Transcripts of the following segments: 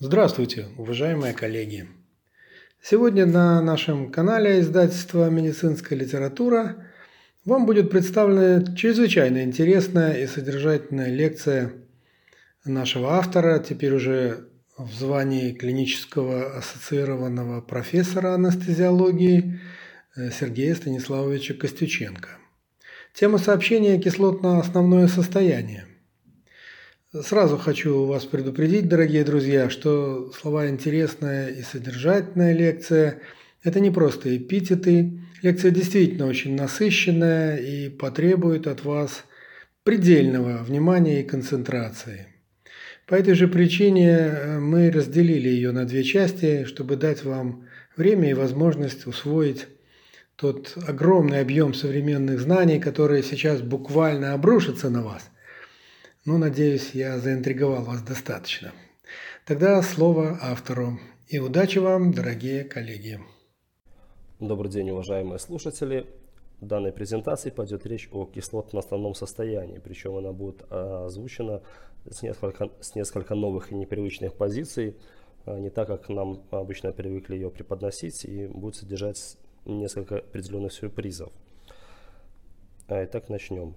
Здравствуйте, уважаемые коллеги! Сегодня на нашем канале издательства «Медицинская литература» вам будет представлена чрезвычайно интересная и содержательная лекция нашего автора, теперь уже в звании клинического ассоциированного профессора анестезиологии э, Сергея Станиславовича Костюченко. Тема сообщения «Кислотно-основное состояние». Сразу хочу вас предупредить, дорогие друзья, что слова «интересная» и «содержательная лекция» – это не просто эпитеты. Лекция действительно очень насыщенная и потребует от вас предельного внимания и концентрации. По этой же причине э, мы разделили ее на две части, чтобы дать вам время и возможность усвоить тот огромный объем современных знаний, которые сейчас буквально обрушатся на вас – ну, надеюсь, я заинтриговал вас достаточно. Тогда слово автору. И удачи вам, дорогие коллеги. Добрый день, уважаемые слушатели. В данной презентации пойдет речь о кислотно-основном состоянии, причем она будет а, озвучена с несколько, с несколько новых и непривычных позиций, а, не так, как нам обычно привыкли ее преподносить, и будет содержать несколько определенных сюрпризов. А, итак, начнем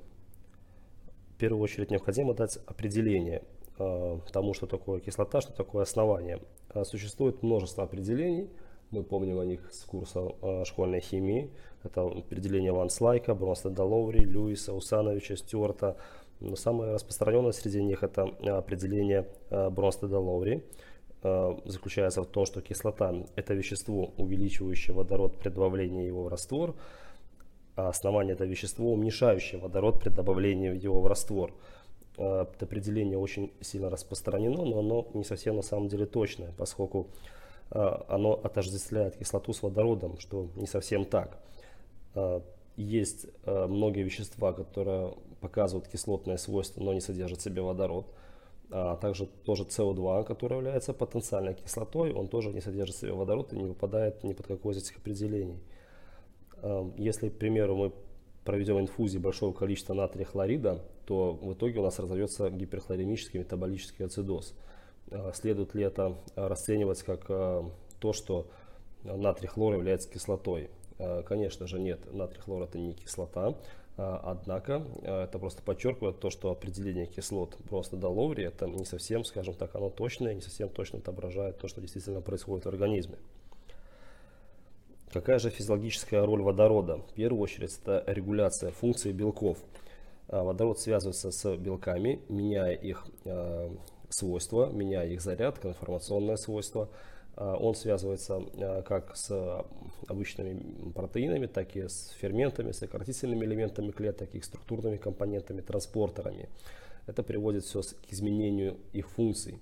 первую очередь необходимо дать определение э, тому, что такое кислота, что такое основание. Э, существует множество определений, мы помним о них с курса э, школьной химии. Это определение Ван Слайка, Бронстеда Лоури, Льюиса, Усановича, Стюарта. Но самое распространенное среди них это определение Бронстеда Лоури. Э, заключается в том, что кислота – это вещество, увеличивающее водород при добавлении его в раствор – а основание это вещество, уменьшающее водород при добавлении его в раствор. А, это определение очень сильно распространено, но оно не совсем на самом деле точное, поскольку а, оно отождествляет кислоту с водородом, что не совсем так. Есть многие вещества, которые показывают кислотное свойство, но не содержат в себе водород. А также тоже СО2, который является потенциальной кислотой, он тоже не содержит в себе водород и не выпадает ни под какое из этих определений. Эм, если, к примеру, мы проведем инфузии большого количества натрия хлорида, то в итоге у нас разовьется гиперхлоремический метаболический ацидоз. Э, следует ли это расценивать как э, то, что натрий хлор является кислотой? Э, конечно же нет, натрий хлор это не кислота, однако это просто подчеркивает то, что определение кислот просто до ловри это не совсем, скажем так, оно точное, не совсем точно отображает то, что действительно происходит в организме. Какая же физиологическая роль водорода? В первую очередь это регуляция функций белков. А, водород связывается с белками, меняя их а, свойства, меняя их заряд, конформационное свойство. А, он связывается как с обычными протеинами, так и с ферментами, с сократительными элементами клеток, их структурными компонентами, транспортерами. Это приводит все к изменению их функций.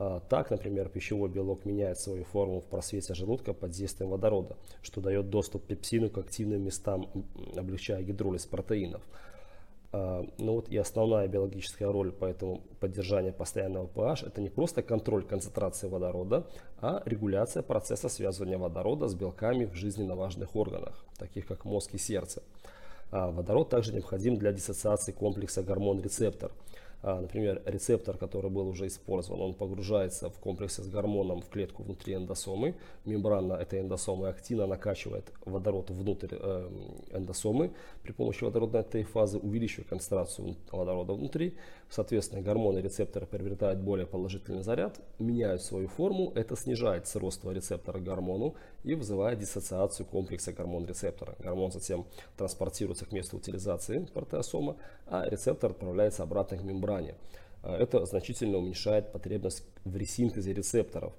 А, так, например, пищевой белок меняет свою форму в просвете желудка под действием водорода, что дает доступ пепсину к активным местам, облегчая гидролиз протеинов. А, ну вот и основная биологическая роль поэтому поддержания постоянного pH это не просто контроль концентрации водорода, а регуляция процесса связывания водорода с белками в жизненно важных органах, таких как мозг и сердце. А водород также необходим для диссоциации комплекса гормон-рецептор – например, рецептор, который был уже использован, он погружается в комплексе с гормоном в клетку внутри эндосомы. Мембрана этой эндосомы активно накачивает водород внутрь э, эндосомы при помощи водородной этой фазы, увеличивая концентрацию водорода внутри. Соответственно, гормоны рецептора приобретают более положительный заряд, меняют свою форму. Это снижает сродство рецептора к гормону и вызывает диссоциацию комплекса гормон-рецептора. Гормон затем транспортируется к месту утилизации протеосома, а рецептор отправляется обратно к мембране. А, это значительно уменьшает потребность в ресинтезе рецепторов.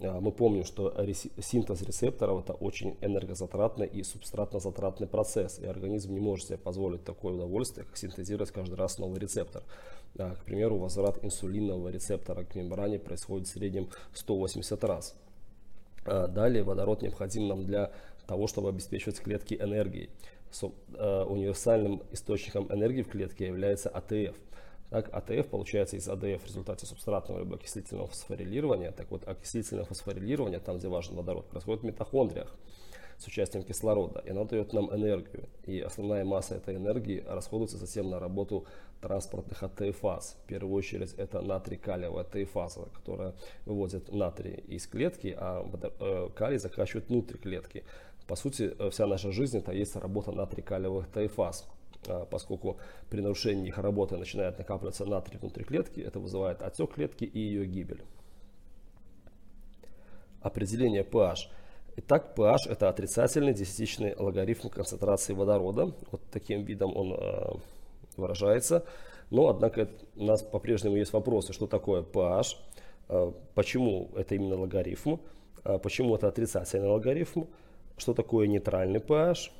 А, мы помним, что синтез рецепторов это очень энергозатратный и субстратно-затратный процесс, и организм не может себе позволить такое удовольствие, как синтезировать каждый раз новый рецептор. А, к примеру, возврат инсулинового рецептора к мембране происходит в среднем 180 раз. Далее водород необходим нам для того, чтобы обеспечивать клетки энергией. Универсальным источником энергии в клетке является АТФ – так, АТФ получается из АДФ в результате субстратного либо окислительного фосфорилирования. Так вот, окислительное фосфорилирование, там где важен водород, происходит в митохондриях. с участием кислорода, и она дает нам энергию. И основная масса этой энергии расходуется затем на работу транспортных АТФАЗ. В первую очередь это натрий-калиевая АТФАЗа, которая выводит натрий из клетки, а э, калий закачивает внутрь клетки. По сути, э, вся наша жизнь это есть работа натрий-калиевых АТФАЗ поскольку при нарушении их работы начинает накапливаться натрий внутри клетки, это вызывает отек клетки и ее гибель. Определение pH. Итак, pH это отрицательный десятичный логарифм концентрации водорода. Вот таким видом он э, выражается. Но, однако, у нас по-прежнему есть вопросы, что такое pH, э, почему это именно логарифм, почему это отрицательный логарифм, что такое нейтральный pH,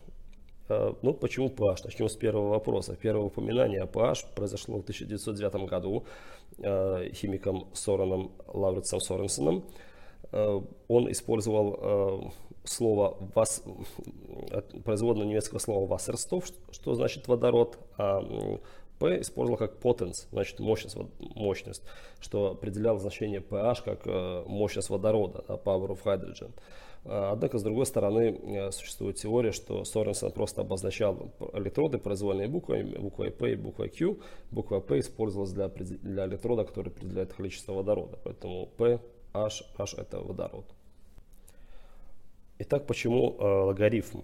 ну, почему pH? Начнем с первого вопроса. Первое упоминание о pH произошло в 1909 году э, химиком Сореном Лаврицем Соренсеном. Э, он использовал слово вас, производное немецкого слова Wasserstoff, что значит водород, а P использовал как potence, значит мощность, мощность, что определял значение pH как мощность водорода, power of hydrogen. Однако, с другой стороны, существует теория, что Соренсон просто обозначал электроды произвольные буквы, буквой P и буквой Q. Буква P использовалась для, для электрода, который определяет количество водорода. Поэтому P H, H это водород. Итак, почему э, логарифм?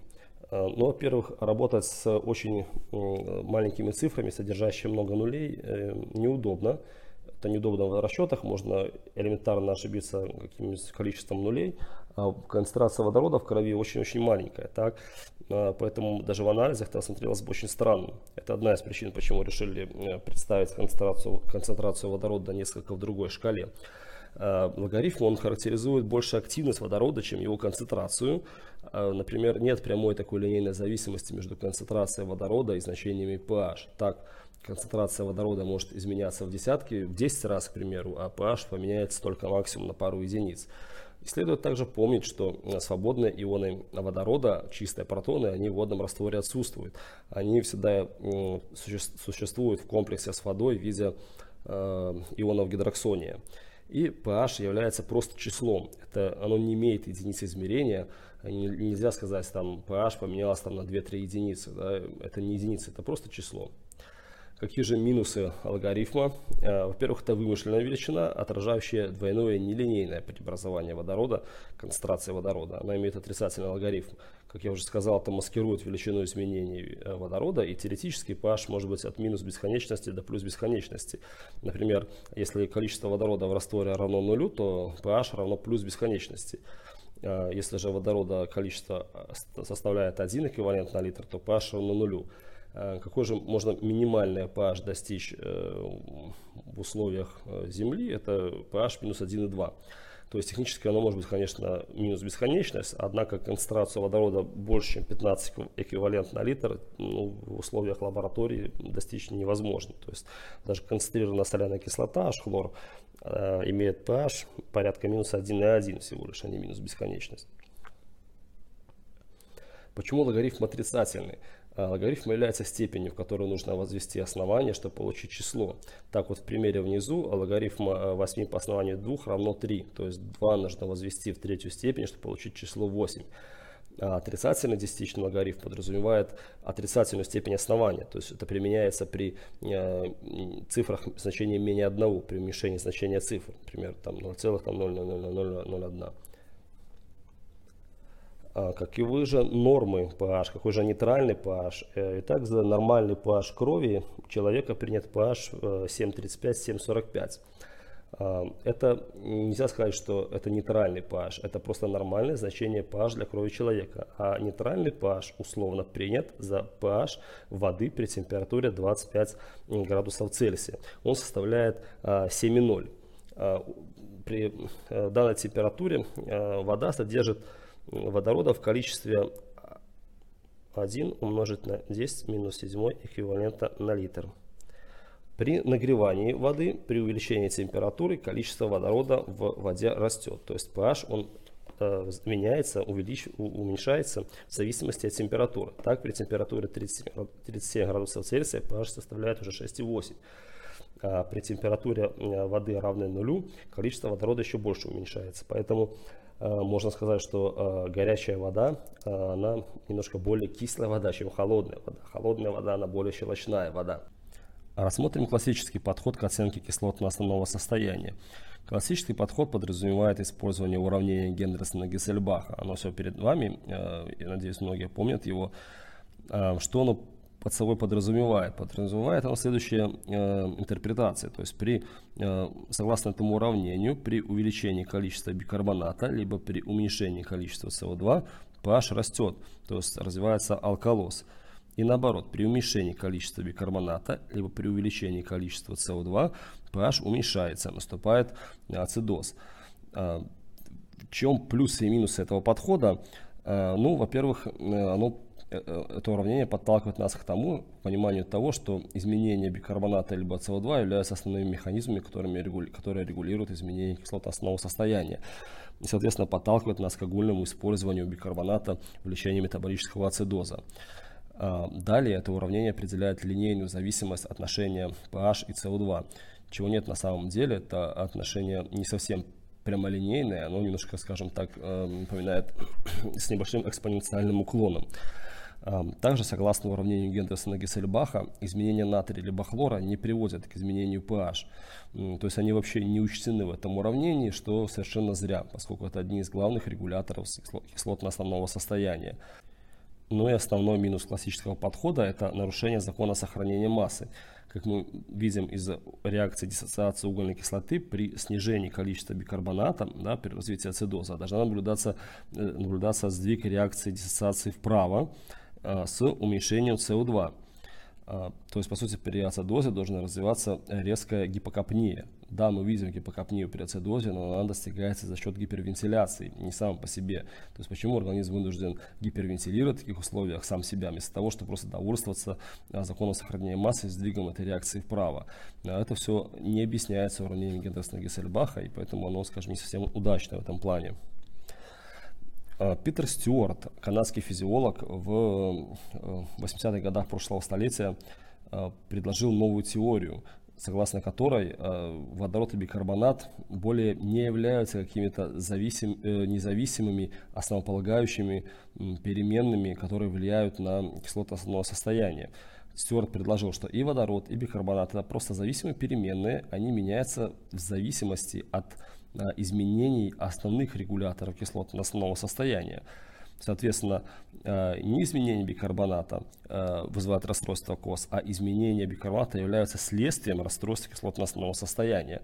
Э, ну, во-первых, работать с очень э, маленькими цифрами, содержащими много нулей, э, неудобно. Это неудобно в расчетах, можно элементарно ошибиться каким-нибудь количеством нулей. А концентрация водорода в крови очень-очень маленькая. Так? Э, поэтому даже в анализах это смотрелось бы очень странно. Это одна из причин, почему решили э, представить концентрацию, концентрацию водорода несколько в другой шкале. Э, логарифм он характеризует больше активность водорода, чем его концентрацию. Например, нет прямой такой линейной зависимости между концентрацией водорода и значениями pH. Так, концентрация водорода может изменяться в десятки, в 10 раз, к примеру, а pH поменяется только максимум на пару единиц. И следует также помнить, что э, свободные ионы водорода, чистые протоны, они в водном растворе отсутствуют. Они всегда существуют в комплексе с водой в виде ионов гидроксония. И pH является просто числом. Это, оно не имеет единицы измерения. Нельзя сказать, там pH поменялось там, на 2-3 единицы. Да? Это не единица, это просто число. Какие же минусы алгоритма? Э, во-первых, это вымышленная величина, отражающая двойное нелинейное преобразование водорода, концентрация водорода. Она имеет отрицательный алгоритм. Как я уже сказал, это маскирует величину изменений э, водорода, и теоретически pH может быть от минус бесконечности до плюс бесконечности. Например, если количество водорода в растворе равно нулю, то pH равно плюс бесконечности. Э, если же водорода количество составляет 1 эквивалент на литр, то pH равно нулю. Э, какой же можно минимальный pH достичь э, в условиях э, Земли, это pH минус 1,2. То есть технически оно может быть, конечно, минус бесконечность, однако концентрация водорода больше, чем 15 эквивалент на литр ну, в условиях лаборатории достичь невозможно. То есть даже концентрированная соляная кислота, аж хлор, имеет pH порядка минус 1,1 всего лишь, а не минус бесконечность. Почему логарифм отрицательный? А, логарифм является степенью, в которую нужно возвести основание, чтобы получить число. Так вот в примере внизу логарифм 8 по основанию 2 равно 3. То есть 2 нужно возвести в третью степень, чтобы получить число 8. А отрицательный десятичный логарифм подразумевает отрицательную степень основания. То есть это применяется при э, цифрах значения менее 1, при уменьшении значения цифр. Например, там 0,00001. А, каковы же нормы pH, какой же нейтральный pH. Э, итак, за нормальный pH крови человека принят pH 7,35-7,45. Это нельзя сказать, что это нейтральный pH, это просто нормальное значение pH для крови человека. А нейтральный pH условно принят за pH воды при температуре 25 градусов Цельсия. Он составляет 7,0. А, а, при э, данной температуре э, вода содержит водорода в количестве 1 умножить на 10 минус 7 эквивалента на литр. При нагревании воды, при увеличении температуры, количество водорода в воде растет. То есть pH он э, меняется, увелич, уменьшается в зависимости от температуры. Так, при температуре 30, 37 градусов Цельсия pH составляет уже 6,8. а при температуре воды равной нулю количество водорода еще больше уменьшается. Поэтому можно сказать, что горячая вода, она немножко более кислая вода, чем холодная вода. Холодная вода, она более щелочная вода. Рассмотрим классический подход к оценке кислотно-основного состояния. Классический подход подразумевает использование уравнения Гендерсона-Гессельбаха. Оно все перед вами, э, я надеюсь, многие помнят его. Э, что оно под собой подразумевает? Подразумевает оно следующая э, интерпретация. То есть при, согласно этому уравнению, при увеличении количества бикарбоната, либо при уменьшении количества СО2, pH растет, то есть развивается алкалоз. И наоборот, при уменьшении количества бикарбоната, либо при увеличении количества СО2, pH уменьшается, наступает ацидоз. А, в чем плюсы и минусы этого подхода? А, ну, во-первых, э, оно э, э, это уравнение подталкивает нас к тому, пониманию того, что изменение бикарбоната либо СО2 являются основными механизмами, которыми регули, которые регулируют изменение кислотно-основного состояния. И, соответственно, подталкивает нас к огульному использованию бикарбоната в лечении метаболического ацидоза. А, далее это уравнение определяет линейную зависимость отношения pH и CO2. Чего нет на самом деле, это отношение не совсем прямолинейное, оно немножко, скажем так, э, напоминает с небольшим экспоненциальным уклоном. Также, согласно уравнению Гендерсона-Гессельбаха, изменение натрия либо хлора не приводят к изменению pH. То есть они вообще не учтены в этом уравнении, что совершенно зря, поскольку это одни из главных регуляторов кислотно-основного состояния. Ну и основной минус классического подхода – это нарушение закона сохранения массы. Как мы видим из реакции диссоциации угольной кислоты при снижении количества бикарбоната да, при развитии ацидоза должна наблюдаться, э, наблюдаться сдвиг реакции диссоциации вправо с уменьшением СО2. А, то есть, по сути, при ацидозе должна развиваться резкая гипокапния. Да, мы видим гипокапнию при ацидозе, но она достигается за счет гипервентиляции, не сам по себе. То есть, почему организм вынужден гипервентилировать в таких условиях сам себя, вместо того, чтобы просто довольствоваться а, законом сохранения массы сдвигом этой реакции вправо. А это все не объясняется уравнением Гендерсона-Гессельбаха, и поэтому оно, скажем, не совсем удачно в этом плане. Э, Питер Стюарт, канадский физиолог, в 80-х э, годах прошлого столетия э, предложил новую теорию, согласно которой водород и бикарбонат более не являются какими-то зависим, независимыми, основополагающими переменными, которые влияют на кислотно состояние. Стюарт предложил, что и водород, и бикарбонат это просто зависимые переменные, они меняются в зависимости от изменений основных регуляторов кислотно-основного состояния. Соответственно, а, не изменение бикарбоната а, вызывает расстройство КОС, а изменения бикарбоната являются следствием расстройства кислотно-основного состояния.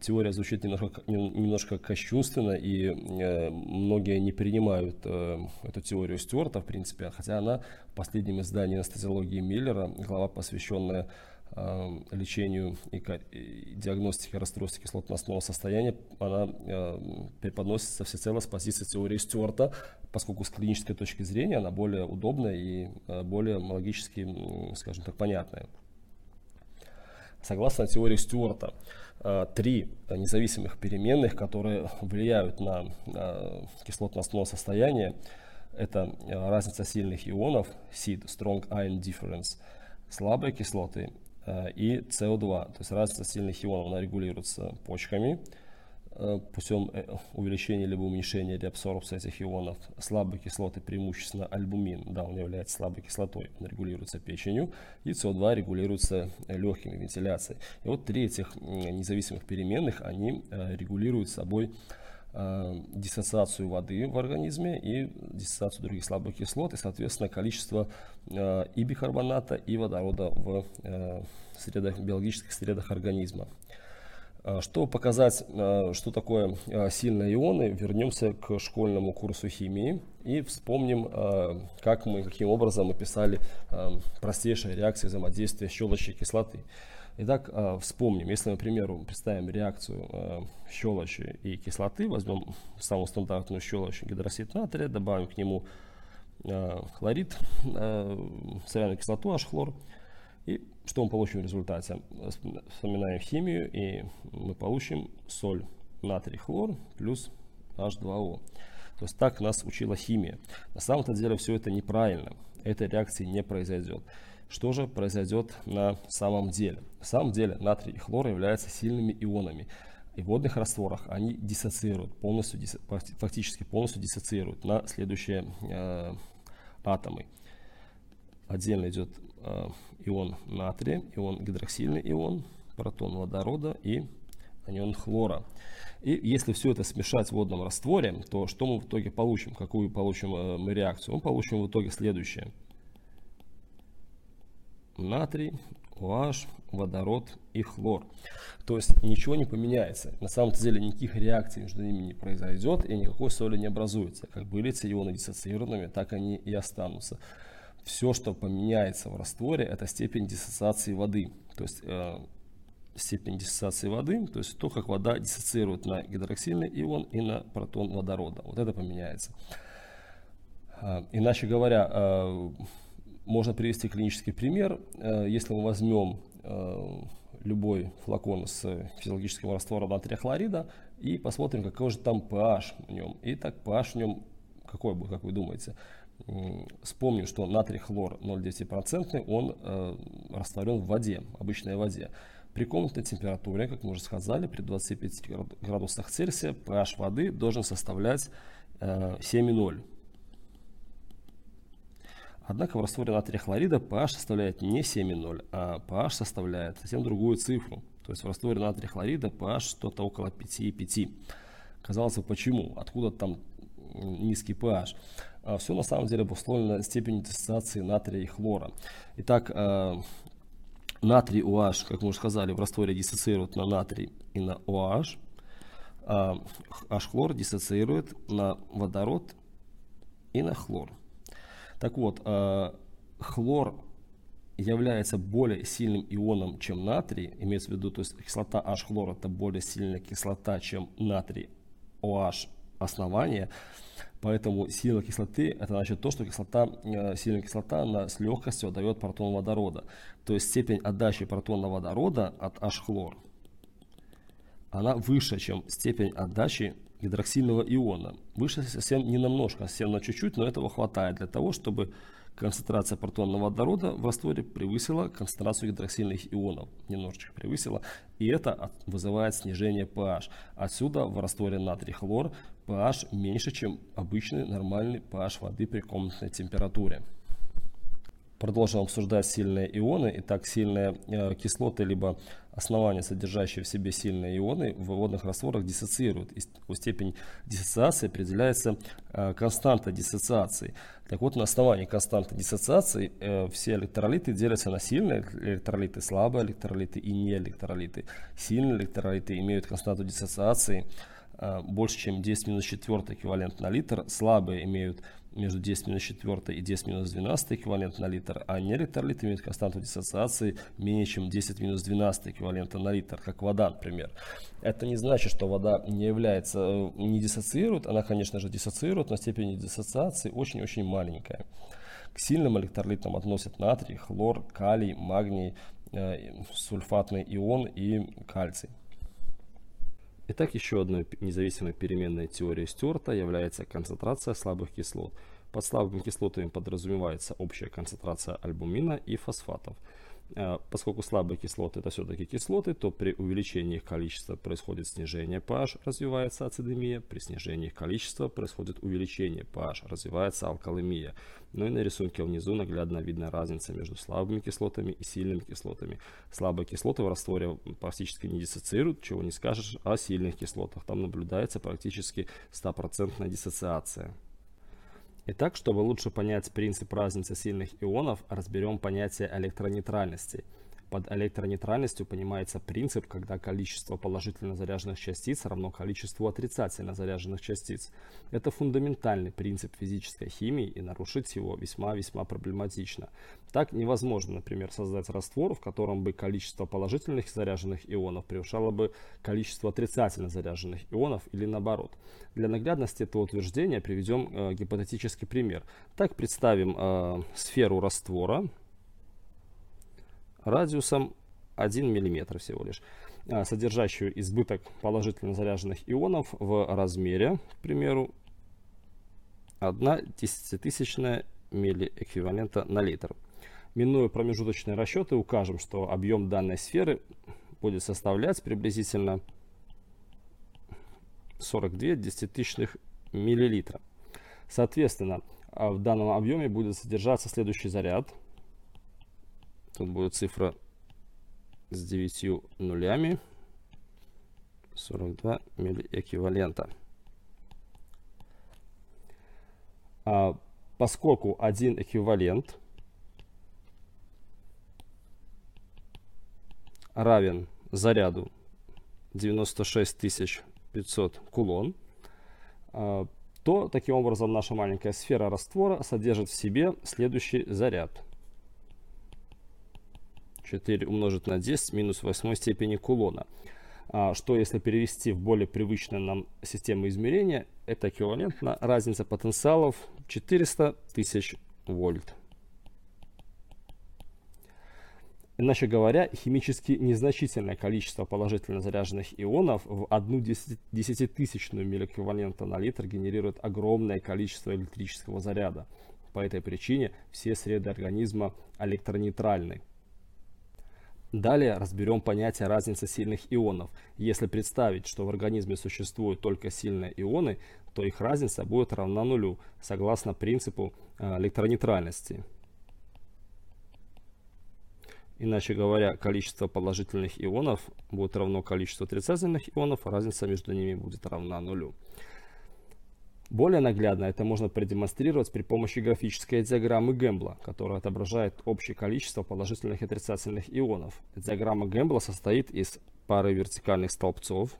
Теория звучит немножко, немножко кощунственно, и э, многие не принимают э, эту теорию Стюарта, в принципе, хотя она в последнем издании анестезиологии Миллера, глава, посвященная э, лечению и, диагностике расстройств кислотно-основного состояния, она э, преподносится всецело с позиции теории Стюарта, поскольку с клинической точки зрения она более удобная и э, более логически, скажем так, понятная. Согласно теории Стюарта, три независимых переменных, которые влияют на кислотно-основное состояние, это разница сильных ионов, SID, Strong Ion Difference, слабые кислоты и CO2. То есть разница сильных ионов она регулируется почками, Э, путем э, увеличения либо уменьшения реабсорбции этих ионов. Слабые кислоты, преимущественно альбумин, да, он является слабой кислотой, он регулируется печенью, и СО2 регулируется э, легкими вентиляцией. И вот три этих независимых переменных, они регулируют собой диссоциацию воды в организме и диссоциацию других слабых кислот, и, соответственно, количество и бикарбоната, и водорода в средах, биологических средах организма. Чтобы показать, что такое сильные ионы, вернемся к школьному курсу химии и вспомним, как мы, каким образом мы писали простейшие реакции взаимодействия щелочи и кислоты. Итак, вспомним, если, например, представим реакцию щелочи и кислоты, возьмем самую стандартную щелочь гидросид натрия, добавим к нему хлорид, соляную кислоту, H-хлор, и что мы получим в результате? Вспоминаем химию, и мы получим соль натрий хлор плюс H2O. То есть так нас учила химия. На самом-то деле все это неправильно. этой реакции не произойдет. Что же произойдет на самом деле? На самом деле натрий и хлор являются сильными ионами. И в водных растворах они диссоциируют, полностью, фактически полностью диссоциируют на следующие э, атомы. Отдельно идет э, ион натрия, ион гидроксильный ион, протон водорода и анион хлора. И если все это смешать в водном растворе, то что мы в итоге получим? Какую получим э, мы реакцию? Мы получим в итоге следующее. Натрий, OH, водород и хлор. То есть ничего не поменяется. На самом деле никаких реакций между ними не произойдет и никакой соли не образуется. Как были эти ионы диссоциированными, так они и останутся. Все, что поменяется в растворе, это степень диссоциации воды. То есть э, степень диссоциации воды, то есть то, как вода диссоциирует на гидроксильный ион и на протон водорода. Вот это поменяется. А, иначе говоря, а, можно привести клинический пример. А, если мы возьмем любой флакон с физиологическим раствором натрия хлорида и посмотрим, какой же там pH в нем. И так pH в нем какой будет, как вы думаете? Вспомним, что натрий хлор 0,9%, он растворен в воде, обычной воде. При комнатной температуре, как мы уже сказали, при 25 градусах Цельсия pH воды должен составлять э, 7,0. Однако в растворе натрия хлорида pH составляет не 7,0, а pH составляет совсем другую цифру. То есть в растворе натрия хлорида pH что-то около 5,5. Казалось бы, почему? Откуда там низкий pH? А все на самом деле обусловлено степенью диссоциации натрия и хлора. Итак, э, Натрий OH, как мы уже сказали, в растворе диссоциирует на натрий и на OH. А H-хлор диссоциирует на водород и на хлор. Так вот, а, хлор является более сильным ионом, чем натрий, имеется в виду, то есть кислота H-хлор это более сильная кислота, чем натрий OH основания. Поэтому сила кислоты это значит то, что кислота, э, сильная кислота она с легкостью отдает протон водорода. То есть степень отдачи протона водорода от H-хлор она выше, чем степень отдачи гидроксильного иона. Выше совсем не намножко, совсем на чуть-чуть, но этого хватает для того, чтобы концентрация протонного водорода в растворе превысила концентрацию гидроксильных ионов, немножечко превысила, и это вызывает снижение pH. Отсюда в растворе натрий-хлор pH меньше, чем обычный нормальный pH воды при комнатной температуре. Продолжим обсуждать сильные ионы. Итак, сильные э, кислоты, либо основания, содержащие в себе сильные ионы, в водных растворах диссоциируют. И степень диссоциации определяется э, константа диссоциации. Так вот, на основании константы диссоциации э, все электролиты делятся на сильные электролиты, слабые электролиты и неэлектролиты. Сильные электролиты имеют константу диссоциации э, больше, чем 10 минус 4 эквивалент на литр. Слабые имеют между 10 минус 4 и 10 минус 12 эквивалент на литр, а неэлектролиты имеют константу диссоциации менее чем 10 минус 12 эквивалента на литр, как вода, например. Это не значит, что вода не является, э, не диссоциирует, она, конечно же, диссоциирует, но степень диссоциации очень-очень маленькая. К сильным электролитам относят натрий, хлор, калий, магний, э, сульфатный ион и кальций. Итак, еще одной независимой переменной теории Стюарта является концентрация слабых кислот. Под слабыми кислотами подразумевается общая концентрация альбумина и фосфатов – поскольку слабые кислоты это все-таки кислоты, то при увеличении их количества происходит снижение pH, развивается ацидемия, при снижении их количества происходит увеличение pH, развивается алкалемия. Ну и на рисунке внизу наглядно видна разница между слабыми кислотами и сильными кислотами. Слабые кислоты в растворе практически не диссоциируют, чего не скажешь о сильных кислотах. Там наблюдается практически стопроцентная диссоциация. Итак, чтобы лучше понять принцип разницы сильных ионов, разберем понятие электронейтральности – под электронейтральностью понимается принцип, когда количество положительно заряженных частиц равно количеству отрицательно заряженных частиц. Это фундаментальный принцип физической химии, и нарушить его весьма-весьма проблематично. Так невозможно, например, создать раствор, в котором бы количество положительных заряженных ионов превышало бы количество отрицательно заряженных ионов или наоборот. Для наглядности этого утверждения приведем э, гипотетический пример. Так представим э, сферу раствора, радиусом 1 мм всего лишь, а, содержащую избыток положительно заряженных ионов в размере, к примеру, 1 десятитысячная миллиэквивалента на литр. Минуя промежуточные расчеты, укажем, что объем данной сферы будет составлять приблизительно 42 десятитысячных миллилитра. Соответственно, а, в данном объеме будет содержаться следующий заряд. Тут будет цифра с 9 нулями. 42 миллиэквивалента. А, поскольку один эквивалент равен заряду 96 500 кулон, а, то таким образом наша маленькая сфера раствора содержит в себе следующий заряд. 4 умножить на 10 минус 8 степени кулона. А, что если перевести в более привычную нам систему измерения, это эквивалентно разница потенциалов 400 тысяч вольт. Иначе говоря, химически незначительное количество положительно заряженных ионов в одну десятитысячную миллиэквивалента на литр генерирует огромное количество электрического заряда. По этой причине все среды организма электронейтральны. Далее разберем понятие разницы сильных ионов. Если представить, что в организме существуют только сильные ионы, то их разница будет равна нулю, согласно принципу э, электронейтральности. Иначе говоря, количество положительных ионов будет равно количеству отрицательных ионов, а разница между ними будет равна нулю. Более наглядно это можно продемонстрировать при помощи графической диаграммы Гэмбла, которая отображает общее количество положительных и отрицательных ионов. Диаграмма Гэмбла состоит из пары вертикальных столбцов,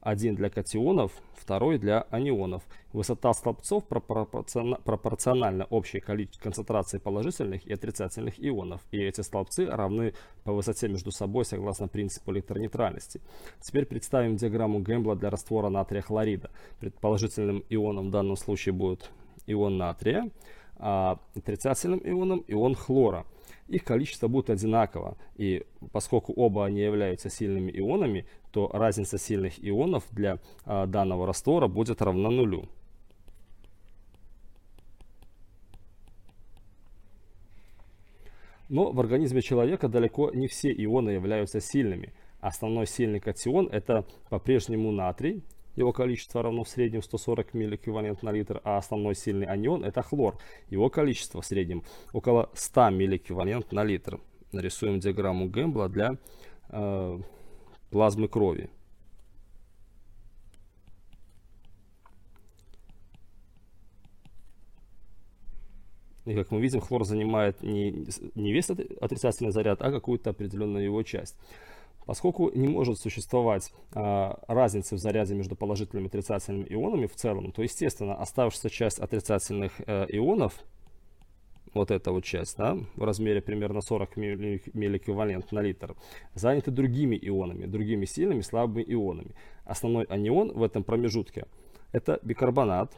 один для катионов, второй для анионов. Высота столбцов пропорциональна общей концентрации положительных и отрицательных ионов, и эти столбцы равны по высоте между собой согласно принципу электронейтральности. Теперь представим диаграмму Гэмбла для раствора натрия хлорида. Предположительным ионом в данном случае будет ион натрия, а отрицательным ионом ион хлора их количество будет одинаково. И поскольку оба они являются сильными ионами, то разница сильных ионов для а, данного раствора будет равна нулю. Но в организме человека далеко не все ионы являются сильными. Основной сильный катион это по-прежнему натрий, его количество равно в среднем 140 миллиэквивалент на литр, а основной сильный анион это хлор. Его количество в среднем около 100 миллиэквивалент на литр. Нарисуем диаграмму Гэмбла для э, плазмы крови. И как мы видим, хлор занимает не, не весь отрицательный заряд, а какую-то определенную его часть. Поскольку не может существовать э, разницы в заряде между положительными и отрицательными ионами в целом, то, естественно, оставшаяся часть отрицательных э, ионов, вот эта вот часть, да, в размере примерно 40 миллиэквивалент на литр, заняты другими ионами, другими сильными слабыми ионами. Основной анион в этом промежутке это бикарбонат,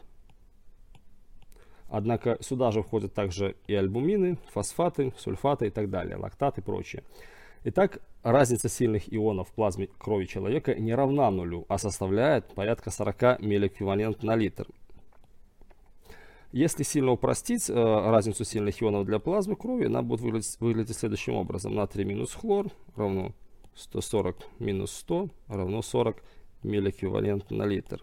Однако сюда же входят также и альбумины, фосфаты, сульфаты и так далее, лактаты и прочее. Итак, разница сильных ионов в плазме крови человека не равна нулю, а составляет порядка 40 миллиэквивалент на литр. Если сильно упростить э, разницу сильных ионов для плазмы крови, она будет выглядеть, выглядеть следующим образом. Натрий минус хлор равно 140 минус 100 равно 40 миллиэквивалент на литр.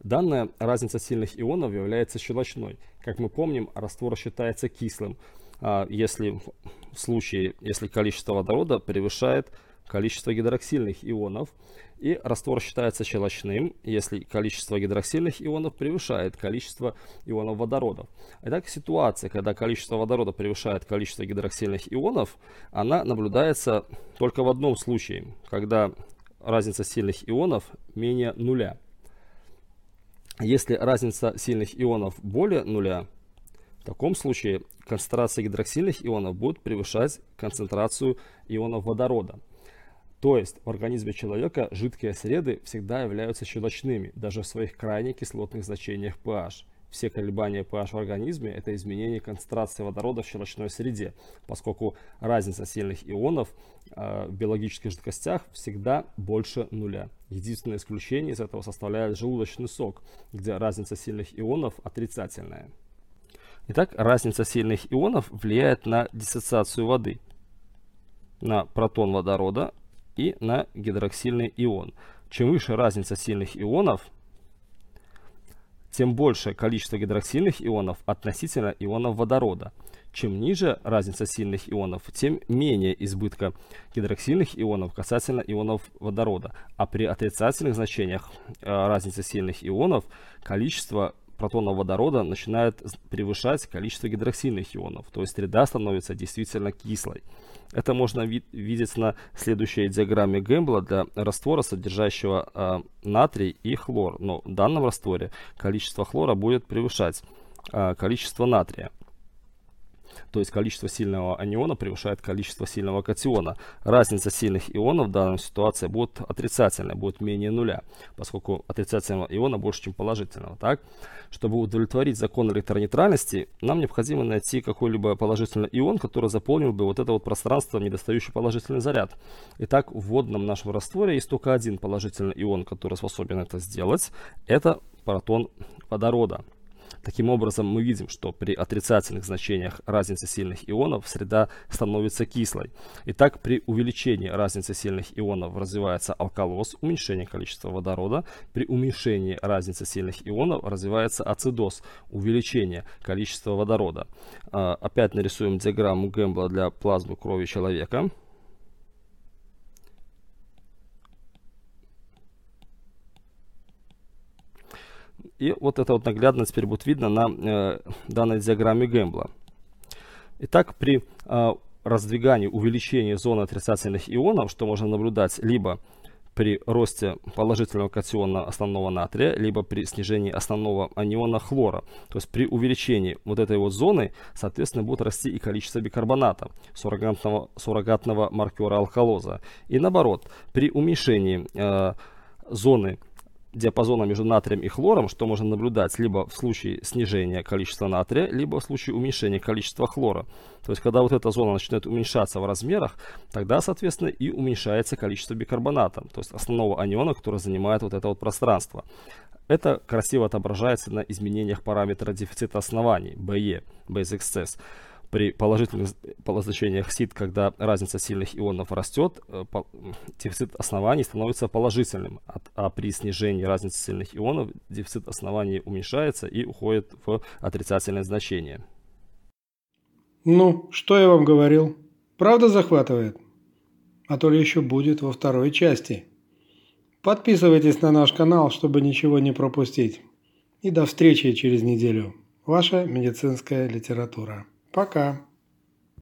Данная разница сильных ионов является щелочной. Как мы помним, раствор считается кислым, если в случае, если количество водорода превышает количество гидроксильных ионов, и раствор считается щелочным, если количество гидроксильных ионов превышает количество ионов водорода. Итак, ситуация, когда количество водорода превышает количество гидроксильных ионов, она наблюдается только в одном случае, когда разница сильных ионов менее нуля. Если разница сильных ионов более нуля, в таком случае концентрация гидроксильных ионов будет превышать концентрацию ионов водорода. То есть в организме человека жидкие среды всегда являются щелочными, даже в своих крайне кислотных значениях pH. все колебания pH в организме – это изменение концентрации водорода в щелочной среде, поскольку разница сильных ионов э, в биологических жидкостях всегда больше нуля. Единственное исключение из этого составляет желудочный сок, где разница сильных ионов отрицательная. Итак, разница сильных ионов влияет на диссоциацию воды, на протон водорода и на гидроксильный ион. Чем выше разница сильных ионов – тем больше количество гидроксильных ионов относительно ионов водорода. Чем ниже разница сильных ионов, тем менее избытка гидроксильных ионов касательно ионов водорода. А при отрицательных значениях э, разницы сильных ионов количество протонов водорода начинает превышать количество гидроксильных ионов. То есть среда становится действительно кислой. Это можно ви видеть на следующей диаграмме Гэмбла для раствора, содержащего э, натрий и хлор. Но в данном растворе количество хлора будет превышать э, количество натрия. То есть количество сильного аниона превышает количество сильного катиона. Разница сильных ионов в данной ситуации будет отрицательная, будет менее нуля, поскольку отрицательного иона больше, чем положительного. Так? Чтобы удовлетворить закон электронейтральности, нам необходимо найти какой-либо положительный ион, который заполнил бы вот это вот пространство, недостающий положительный заряд. Итак, в водном нашем растворе есть только один положительный ион, который способен это сделать. Это протон водорода. Таким образом, мы видим, что при отрицательных значениях разницы сильных ионов среда становится кислой. Итак, при увеличении разницы сильных ионов развивается алкалоз, уменьшение количества водорода. При уменьшении разницы сильных ионов развивается ацидоз, увеличение количества водорода. А, опять нарисуем диаграмму Гэмбла для плазмы крови человека. И вот это вот наглядно теперь будет видно на э, данной диаграмме Гэмбла. Итак, при э, раздвигании, увеличении зоны отрицательных ионов, что можно наблюдать либо при росте положительного катиона основного натрия, либо при снижении основного аниона хлора. То есть при увеличении вот этой вот зоны, соответственно, будет расти и количество бикарбоната, суррогатного, суррогатного маркера алкалоза. И наоборот, при уменьшении э, зоны диапазона между натрием и хлором, что можно наблюдать либо в случае снижения количества натрия, либо в случае уменьшения количества хлора. То есть, когда вот эта зона начинает уменьшаться в размерах, тогда, соответственно, и уменьшается количество бикарбоната, то есть основного аниона, который занимает вот это вот пространство. Это красиво отображается на изменениях параметра дефицита оснований, BE, Base Excess при положительных значениях СИД, когда разница сильных ионов растет, э, дефицит оснований становится положительным, а при снижении разницы сильных ионов дефицит оснований уменьшается и уходит в отрицательное значение. Ну, что я вам говорил? Правда захватывает? А то ли еще будет во второй части. Подписывайтесь на наш канал, чтобы ничего не пропустить. И до встречи через неделю. Ваша медицинская литература. Пока.